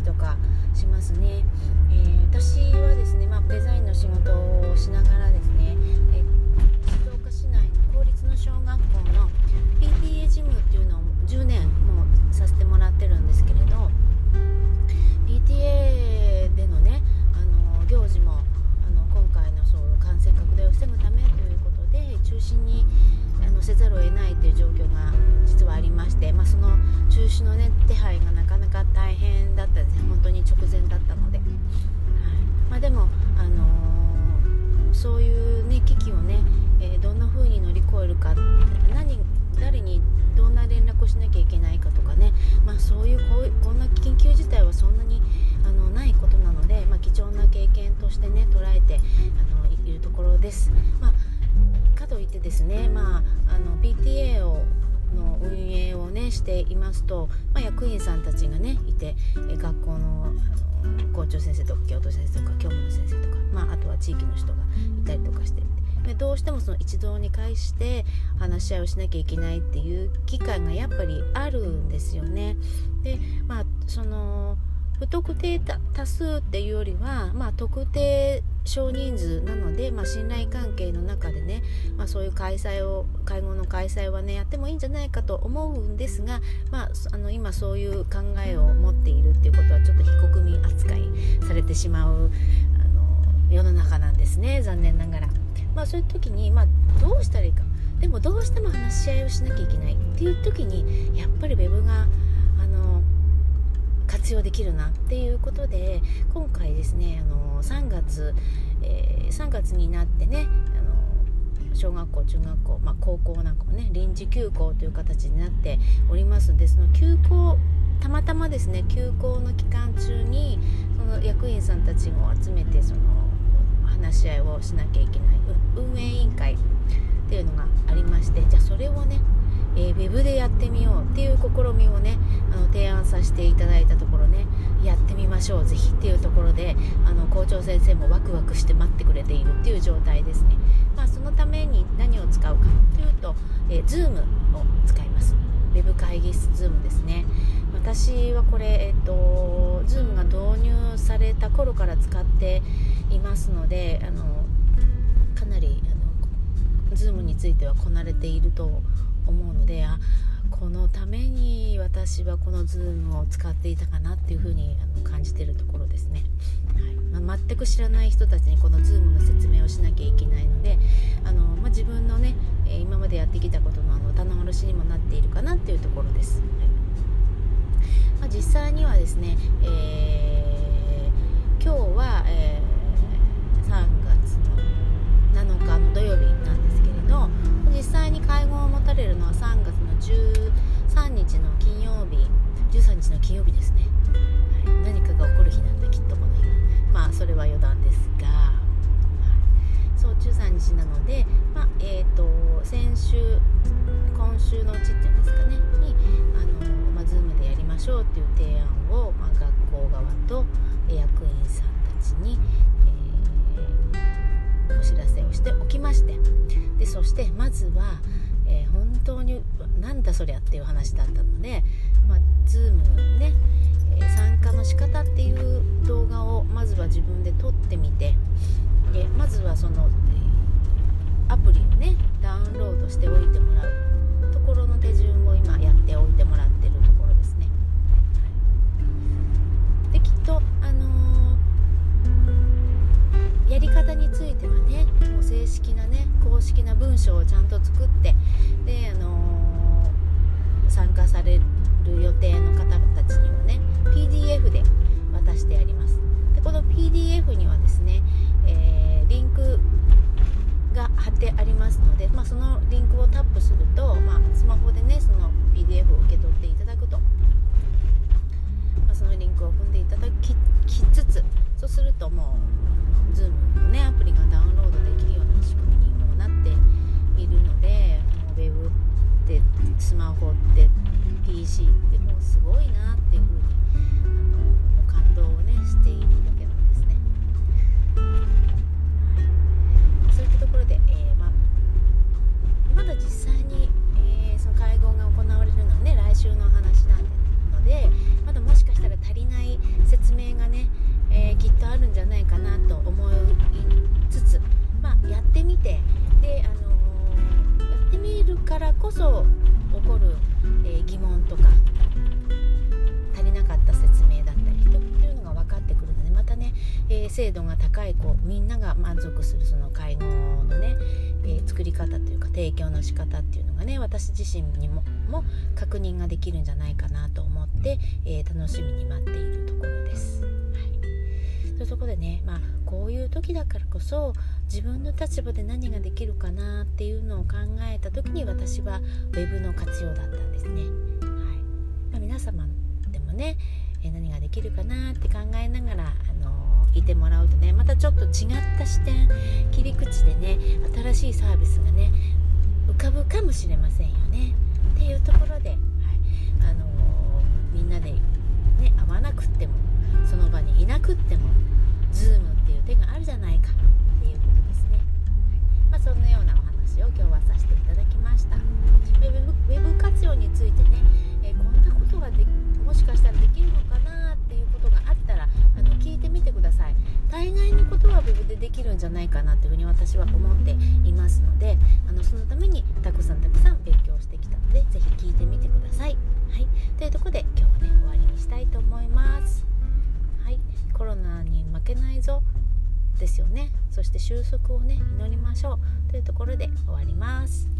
りとかしますね、えー、私はですね、まあ、デザインの仕事をしながらですね、え静岡市内の公立の小学校の PTA 事務っていうのを10年もさせてもらってるんですけれどもとしてね捉えてあのいるところです。まあ、かといってですね、まあ、あの PTA をの運営をねしていますと、まあ、役員さんたちがねいて学校のあの校長先生とか教頭先生とか教務の先生とか、まあ、あとは地域の人がいたりとかしてでどうしてもその一堂に会して話し合いをしなきゃいけないっていう機会がやっぱりあるんですよね。でまあその不特定多数っていうよりは、まあ、特定少人数なので、まあ、信頼関係の中でね、まあ、そういう開催を会合の開催はねやってもいいんじゃないかと思うんですが、まあ、あの今そういう考えを持っているっていうことはちょっと非国民扱いされてしまうあの世の中なんですね残念ながら。まあ、そういう時に、まあ、どうしたらいいかでもどうしても話し合いをしなきゃいけないっていう時にやっぱり web が活用できるなっていうことで今回ですねあの3月、えー、3月になってねあの小学校中学校、まあ、高校なんかもね臨時休校という形になっておりますのでその休校たまたまですね休校の期間中にその役員さんたちを集めてその話し合いをしなきゃいけない運営委員会っていうのがありましてじゃあそれをね、えー、ウェブでやってみようっていう試みをねあの提案させていただいたましょう。ぜひっていうところであの校長先生もワクワクして待ってくれているっていう状態ですね、まあ、そのために何を使うかというと、えー、Zoom を使います。ウェブ会議室 Zoom ですね。私はこれ、えーと、Zoom が導入された頃から使っていますのであのかなりあの Zoom についてはこなれていると思うのであこの私はこの Zoom を使っていたかなっていうふうにあの感じてるところですね、はい。まあ、全く知らない人たちにこの Zoom の説明をしなきゃいけないのであの、まあ、自分のね今までやってきたことのあの棚卸しにもなっているかなっていうところです、はい。まあ、実際にはですね、えー、今日は、えー、3月の7日の土曜日なんですけれど実の金曜日ですね、はい、何かが起こる日なんだきっとこの日まあそれは余談ですが、はい、そう13日なので、まあ、えっ、ー、と先週今週のうちっていうんですかね。にあの、まあ、Zoom でやりましょうっていう提案を、まあ、学校側と役員さんたちに、えー、お知らせをしておきまして。でそしてまずは、えー、本当になんだそりゃっていう話だったので、まあ、Zoom ね、えー、参加の仕方っていう動画をまずは自分で撮ってみてでまずはそのアプリをねダウンロードしておいてもらうところの手順を今やっておいてもらってるところですね。できっと、あのー、やり方についてはねもう正式なね公式な文章をちゃんと作ってそうするともう Zoom のねアプリがダウンロードできるような仕組みにもなっているのでウェ Web ってスマホって PC ってもうすごいなっていうふうにあの感動をねしているわけなんですね。はい、そういったところで、えーまあ、まだ実際精度が高いこうみんなが満足するその介護のね、えー、作り方というか提供の仕方っていうのがね私自身にもも確認ができるんじゃないかなと思って、え楽しみに待っているところです。そういうとこでね、まあ、こういう時だからこそ自分の立場で何ができるかなっていうのを考えた時に私は web の活用だったんですね。はいまあ、皆様でもね、何ができるかなって考えながら、あの、いてもらうとねまたちょっと違った視点切り口でね新しいサービスがね浮かぶかもしれませんよね。っていうところで、はいあのー、みんなで、ね、会わなくってもその場にいなくっても Zoom っていう手があるきるんじゃないかなというふうに私は思っていますのであのそのためにたくさんたくさん勉強してきたのでぜひ聞いてみてください。はい、というところで今日はね終わりにしたいと思います。はい、コロナに負けないぞですよねそして収束をね祈りましょうというところで終わります。